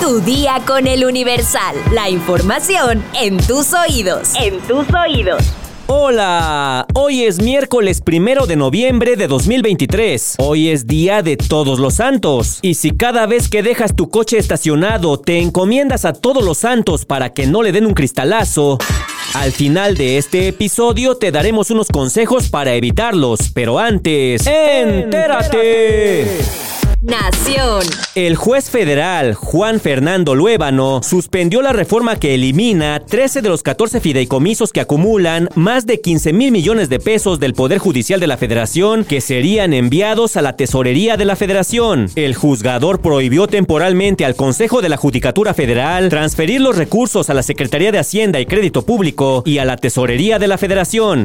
Tu día con el Universal. La información en tus oídos. En tus oídos. Hola, hoy es miércoles primero de noviembre de 2023. Hoy es día de todos los santos. Y si cada vez que dejas tu coche estacionado te encomiendas a todos los santos para que no le den un cristalazo, al final de este episodio te daremos unos consejos para evitarlos. Pero antes, ¡entérate! Nación. El juez federal Juan Fernando Luébano suspendió la reforma que elimina 13 de los 14 fideicomisos que acumulan más de 15 mil millones de pesos del Poder Judicial de la Federación que serían enviados a la Tesorería de la Federación. El juzgador prohibió temporalmente al Consejo de la Judicatura Federal transferir los recursos a la Secretaría de Hacienda y Crédito Público y a la Tesorería de la Federación.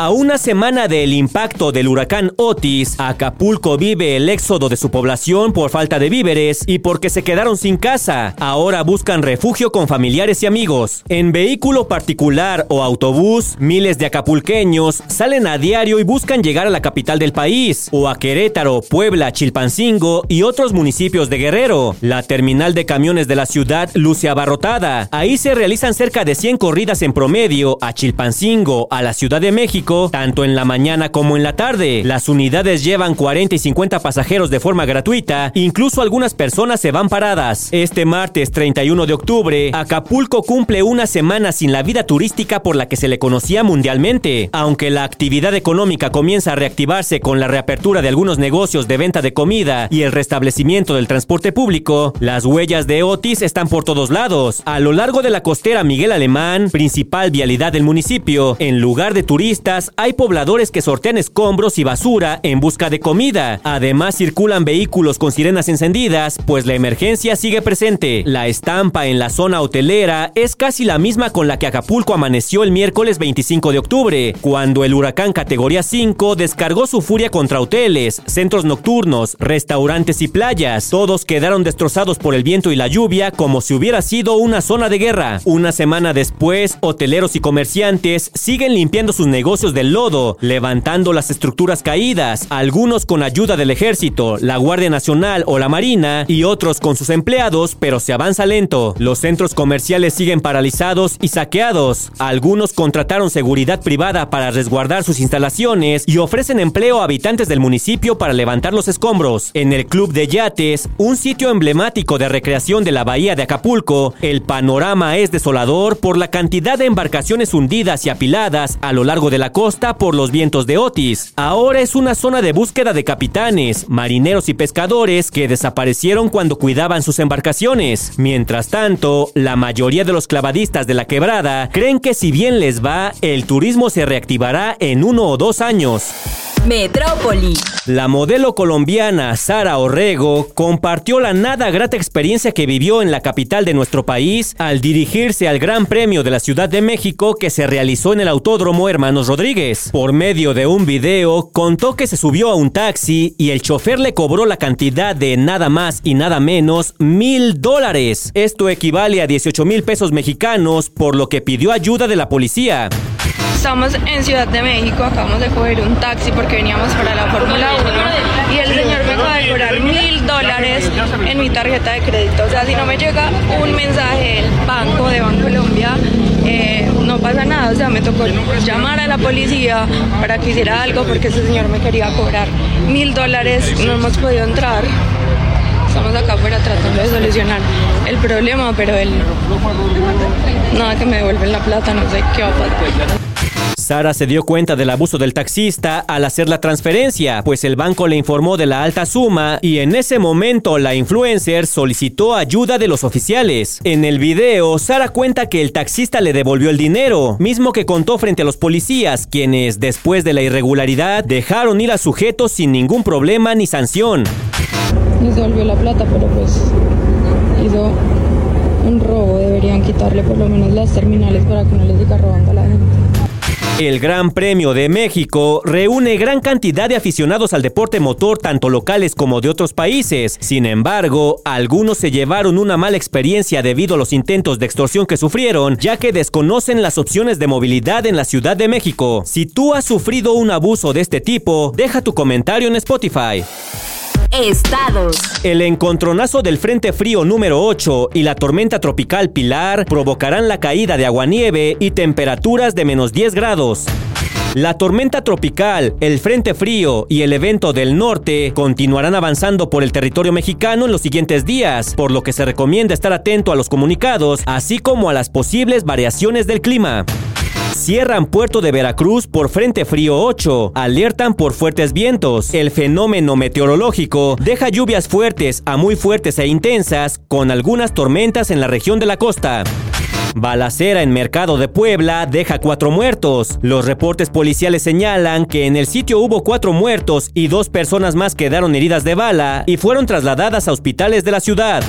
A una semana del impacto del huracán Otis, Acapulco vive el éxodo de su población por falta de víveres y porque se quedaron sin casa. Ahora buscan refugio con familiares y amigos. En vehículo particular o autobús, miles de acapulqueños salen a diario y buscan llegar a la capital del país, o a Querétaro, Puebla, Chilpancingo y otros municipios de Guerrero. La terminal de camiones de la ciudad luce abarrotada. Ahí se realizan cerca de 100 corridas en promedio a Chilpancingo, a la Ciudad de México tanto en la mañana como en la tarde. Las unidades llevan 40 y 50 pasajeros de forma gratuita, incluso algunas personas se van paradas. Este martes 31 de octubre, Acapulco cumple una semana sin la vida turística por la que se le conocía mundialmente. Aunque la actividad económica comienza a reactivarse con la reapertura de algunos negocios de venta de comida y el restablecimiento del transporte público, las huellas de Otis están por todos lados. A lo largo de la costera Miguel Alemán, principal vialidad del municipio, en lugar de turistas, hay pobladores que sortean escombros y basura en busca de comida. Además circulan vehículos con sirenas encendidas, pues la emergencia sigue presente. La estampa en la zona hotelera es casi la misma con la que Acapulco amaneció el miércoles 25 de octubre, cuando el huracán categoría 5 descargó su furia contra hoteles, centros nocturnos, restaurantes y playas. Todos quedaron destrozados por el viento y la lluvia como si hubiera sido una zona de guerra. Una semana después, hoteleros y comerciantes siguen limpiando sus negocios del lodo, levantando las estructuras caídas, algunos con ayuda del ejército, la Guardia Nacional o la Marina y otros con sus empleados, pero se avanza lento. Los centros comerciales siguen paralizados y saqueados. Algunos contrataron seguridad privada para resguardar sus instalaciones y ofrecen empleo a habitantes del municipio para levantar los escombros. En el Club de Yates, un sitio emblemático de recreación de la bahía de Acapulco, el panorama es desolador por la cantidad de embarcaciones hundidas y apiladas a lo largo de la costa por los vientos de Otis. Ahora es una zona de búsqueda de capitanes, marineros y pescadores que desaparecieron cuando cuidaban sus embarcaciones. Mientras tanto, la mayoría de los clavadistas de la quebrada creen que si bien les va, el turismo se reactivará en uno o dos años. Metrópoli. La modelo colombiana Sara Orrego compartió la nada grata experiencia que vivió en la capital de nuestro país al dirigirse al Gran Premio de la Ciudad de México que se realizó en el Autódromo Hermanos Rodríguez. Por medio de un video, contó que se subió a un taxi y el chofer le cobró la cantidad de nada más y nada menos mil dólares. Esto equivale a 18 mil pesos mexicanos, por lo que pidió ayuda de la policía. Estamos en Ciudad de México, acabamos de coger un taxi porque veníamos para la Fórmula 1 y el señor me acaba de cobrar mil dólares en mi tarjeta de crédito. O sea, si no me llega un mensaje del banco de Banco Colombia, eh, no pasa nada. O sea, me tocó llamar a la policía para que hiciera algo porque ese señor me quería cobrar mil dólares, no hemos podido entrar estamos acá afuera tratando de solucionar el problema, pero él nada que me devuelven la plata, no sé qué va a pasar. Sara se dio cuenta del abuso del taxista al hacer la transferencia, pues el banco le informó de la alta suma y en ese momento la influencer solicitó ayuda de los oficiales. En el video, Sara cuenta que el taxista le devolvió el dinero, mismo que contó frente a los policías, quienes, después de la irregularidad, dejaron ir a sujetos sin ningún problema ni sanción. Les devolvió la plata, pero pues hizo un robo. Deberían quitarle por lo menos las terminales para que no les diga robando a la gente. El Gran Premio de México reúne gran cantidad de aficionados al deporte motor, tanto locales como de otros países. Sin embargo, algunos se llevaron una mala experiencia debido a los intentos de extorsión que sufrieron, ya que desconocen las opciones de movilidad en la Ciudad de México. Si tú has sufrido un abuso de este tipo, deja tu comentario en Spotify. Estados. El encontronazo del Frente Frío número 8 y la tormenta tropical Pilar provocarán la caída de aguanieve y temperaturas de menos 10 grados. La tormenta tropical, el frente frío y el evento del norte continuarán avanzando por el territorio mexicano en los siguientes días, por lo que se recomienda estar atento a los comunicados, así como a las posibles variaciones del clima. Cierran puerto de Veracruz por Frente Frío 8. Alertan por fuertes vientos. El fenómeno meteorológico deja lluvias fuertes a muy fuertes e intensas, con algunas tormentas en la región de la costa. Balacera en Mercado de Puebla deja cuatro muertos. Los reportes policiales señalan que en el sitio hubo cuatro muertos y dos personas más quedaron heridas de bala y fueron trasladadas a hospitales de la ciudad.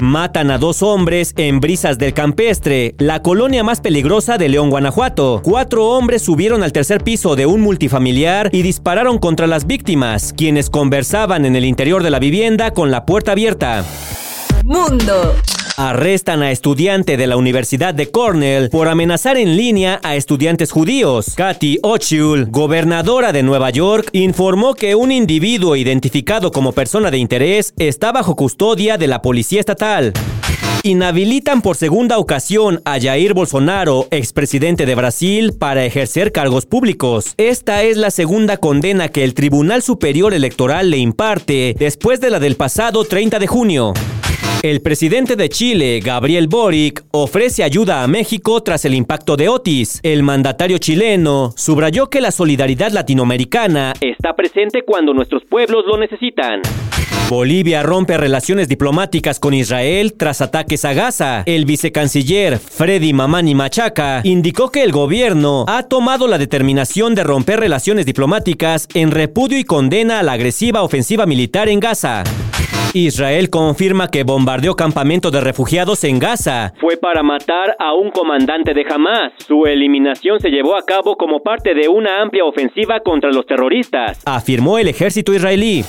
Matan a dos hombres en Brisas del Campestre, la colonia más peligrosa de León, Guanajuato. Cuatro hombres subieron al tercer piso de un multifamiliar y dispararon contra las víctimas, quienes conversaban en el interior de la vivienda con la puerta abierta. Mundo. Arrestan a estudiante de la Universidad de Cornell por amenazar en línea a estudiantes judíos. Kathy Hochul, gobernadora de Nueva York, informó que un individuo identificado como persona de interés está bajo custodia de la policía estatal. Inhabilitan por segunda ocasión a Jair Bolsonaro, expresidente de Brasil, para ejercer cargos públicos. Esta es la segunda condena que el Tribunal Superior Electoral le imparte después de la del pasado 30 de junio. El presidente de Chile, Gabriel Boric, ofrece ayuda a México tras el impacto de Otis. El mandatario chileno subrayó que la solidaridad latinoamericana está presente cuando nuestros pueblos lo necesitan. Bolivia rompe relaciones diplomáticas con Israel tras ataques a Gaza. El vicecanciller Freddy Mamani Machaca indicó que el gobierno ha tomado la determinación de romper relaciones diplomáticas en repudio y condena a la agresiva ofensiva militar en Gaza. Israel confirma que bombardeó campamento de refugiados en Gaza. Fue para matar a un comandante de Hamas. Su eliminación se llevó a cabo como parte de una amplia ofensiva contra los terroristas, afirmó el ejército israelí.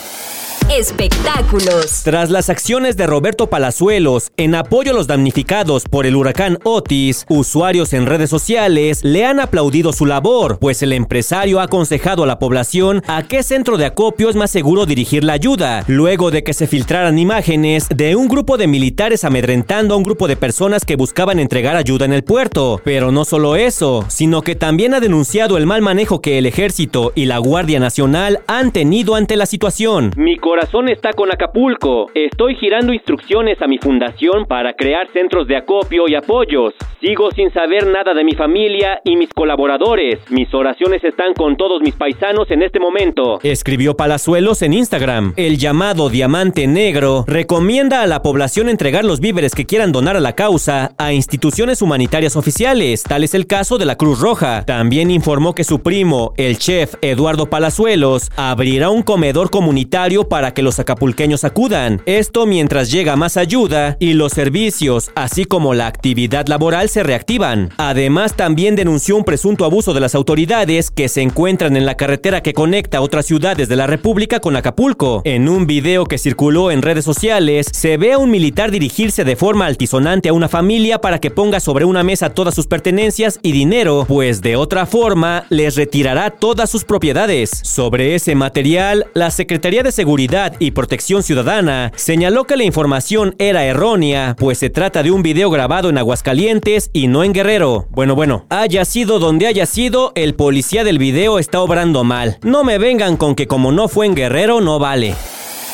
Espectáculos. Tras las acciones de Roberto Palazuelos en apoyo a los damnificados por el huracán Otis, usuarios en redes sociales le han aplaudido su labor, pues el empresario ha aconsejado a la población a qué centro de acopio es más seguro dirigir la ayuda, luego de que se filtraran imágenes de un grupo de militares amedrentando a un grupo de personas que buscaban entregar ayuda en el puerto. Pero no solo eso, sino que también ha denunciado el mal manejo que el ejército y la Guardia Nacional han tenido ante la situación. Mi corazón está con Acapulco. Estoy girando instrucciones a mi fundación para crear centros de acopio y apoyos. Sigo sin saber nada de mi familia y mis colaboradores. Mis oraciones están con todos mis paisanos en este momento. Escribió Palazuelos en Instagram. El llamado Diamante Negro recomienda a la población entregar los víveres que quieran donar a la causa a instituciones humanitarias oficiales. Tal es el caso de la Cruz Roja. También informó que su primo, el chef Eduardo Palazuelos, abrirá un comedor comunitario para para que los acapulqueños acudan. Esto mientras llega más ayuda y los servicios, así como la actividad laboral, se reactivan. Además, también denunció un presunto abuso de las autoridades que se encuentran en la carretera que conecta otras ciudades de la República con Acapulco. En un video que circuló en redes sociales, se ve a un militar dirigirse de forma altisonante a una familia para que ponga sobre una mesa todas sus pertenencias y dinero, pues de otra forma les retirará todas sus propiedades. Sobre ese material, la Secretaría de Seguridad y Protección Ciudadana señaló que la información era errónea, pues se trata de un video grabado en Aguascalientes y no en Guerrero. Bueno, bueno, haya sido donde haya sido, el policía del video está obrando mal. No me vengan con que como no fue en Guerrero no vale.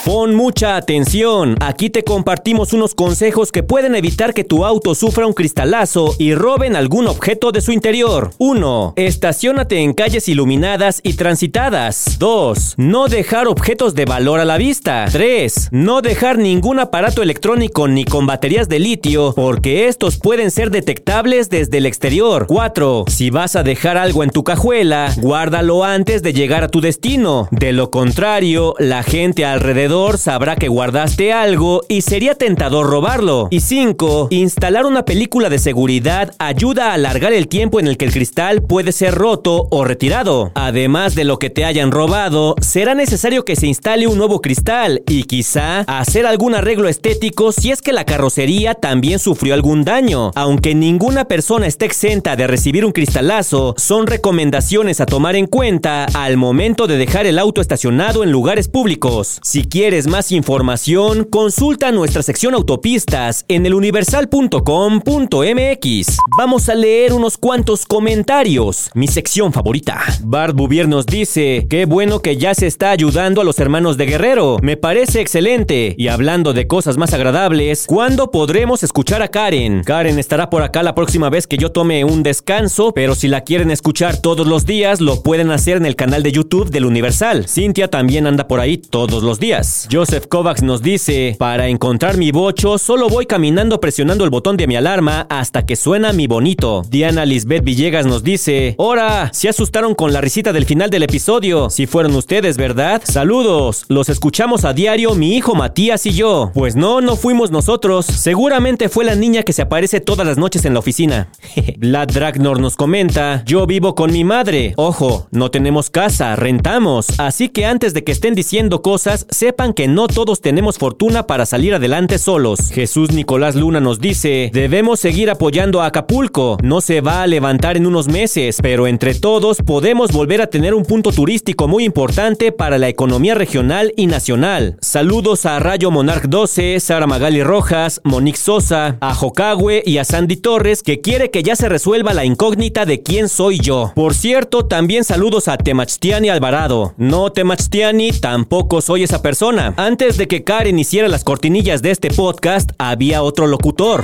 Pon mucha atención. Aquí te compartimos unos consejos que pueden evitar que tu auto sufra un cristalazo y roben algún objeto de su interior. 1. Estaciónate en calles iluminadas y transitadas. 2. No dejar objetos de valor a la vista. 3. No dejar ningún aparato electrónico ni con baterías de litio porque estos pueden ser detectables desde el exterior. 4. Si vas a dejar algo en tu cajuela, guárdalo antes de llegar a tu destino. De lo contrario, la gente alrededor sabrá que guardaste algo y sería tentador robarlo. Y 5. Instalar una película de seguridad ayuda a alargar el tiempo en el que el cristal puede ser roto o retirado. Además de lo que te hayan robado, será necesario que se instale un nuevo cristal y quizá hacer algún arreglo estético si es que la carrocería también sufrió algún daño. Aunque ninguna persona esté exenta de recibir un cristalazo, son recomendaciones a tomar en cuenta al momento de dejar el auto estacionado en lugares públicos. Si quieres más información, consulta nuestra sección autopistas en eluniversal.com.mx. Vamos a leer unos cuantos comentarios. Mi sección favorita. Bart Bouvier nos dice, qué bueno que ya se está ayudando a los hermanos de Guerrero. Me parece excelente. Y hablando de cosas más agradables, ¿cuándo podremos escuchar a Karen? Karen estará por acá la próxima vez que yo tome un descanso, pero si la quieren escuchar todos los días, lo pueden hacer en el canal de YouTube del Universal. Cintia también anda por ahí todos los días. Joseph Kovacs nos dice, para encontrar mi bocho, solo voy caminando presionando el botón de mi alarma hasta que suena mi bonito. Diana Lisbeth Villegas nos dice, ¡Hora! Se asustaron con la risita del final del episodio. Si fueron ustedes, ¿verdad? Saludos. Los escuchamos a diario mi hijo Matías y yo. Pues no, no fuimos nosotros. Seguramente fue la niña que se aparece todas las noches en la oficina. Vlad Dragnor nos comenta, yo vivo con mi madre. Ojo, no tenemos casa, rentamos. Así que antes de que estén diciendo cosas, sepan que no todos tenemos fortuna para salir adelante solos. Jesús Nicolás Luna nos dice, debemos seguir apoyando a Acapulco. No se va a levantar en unos meses, pero entre todos podemos volver a tener un punto turístico muy importante para la economía regional y nacional. Saludos a Rayo Monarch 12, Sara Magali Rojas, Monique Sosa, a Jocagüe y a Sandy Torres que quiere que ya se resuelva la incógnita de quién soy yo. Por cierto, también saludos a Temachtiani Alvarado. No Temachtiani, tampoco soy esa persona. Antes de que Karen hiciera las cortinillas de este podcast, había otro locutor.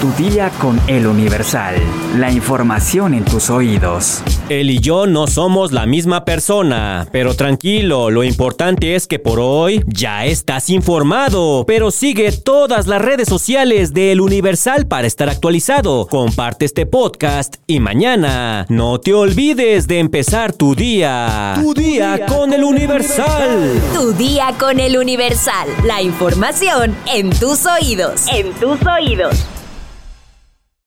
Tu día con el Universal. La información en tus oídos. Él y yo no somos la misma persona, pero tranquilo, lo importante es que por hoy ya estás informado, pero sigue todas las redes sociales de El Universal para estar actualizado. Comparte este podcast y mañana no te olvides de empezar tu día. Tu día con El Universal. Tu día con el Universal. La información en tus oídos. En tus oídos.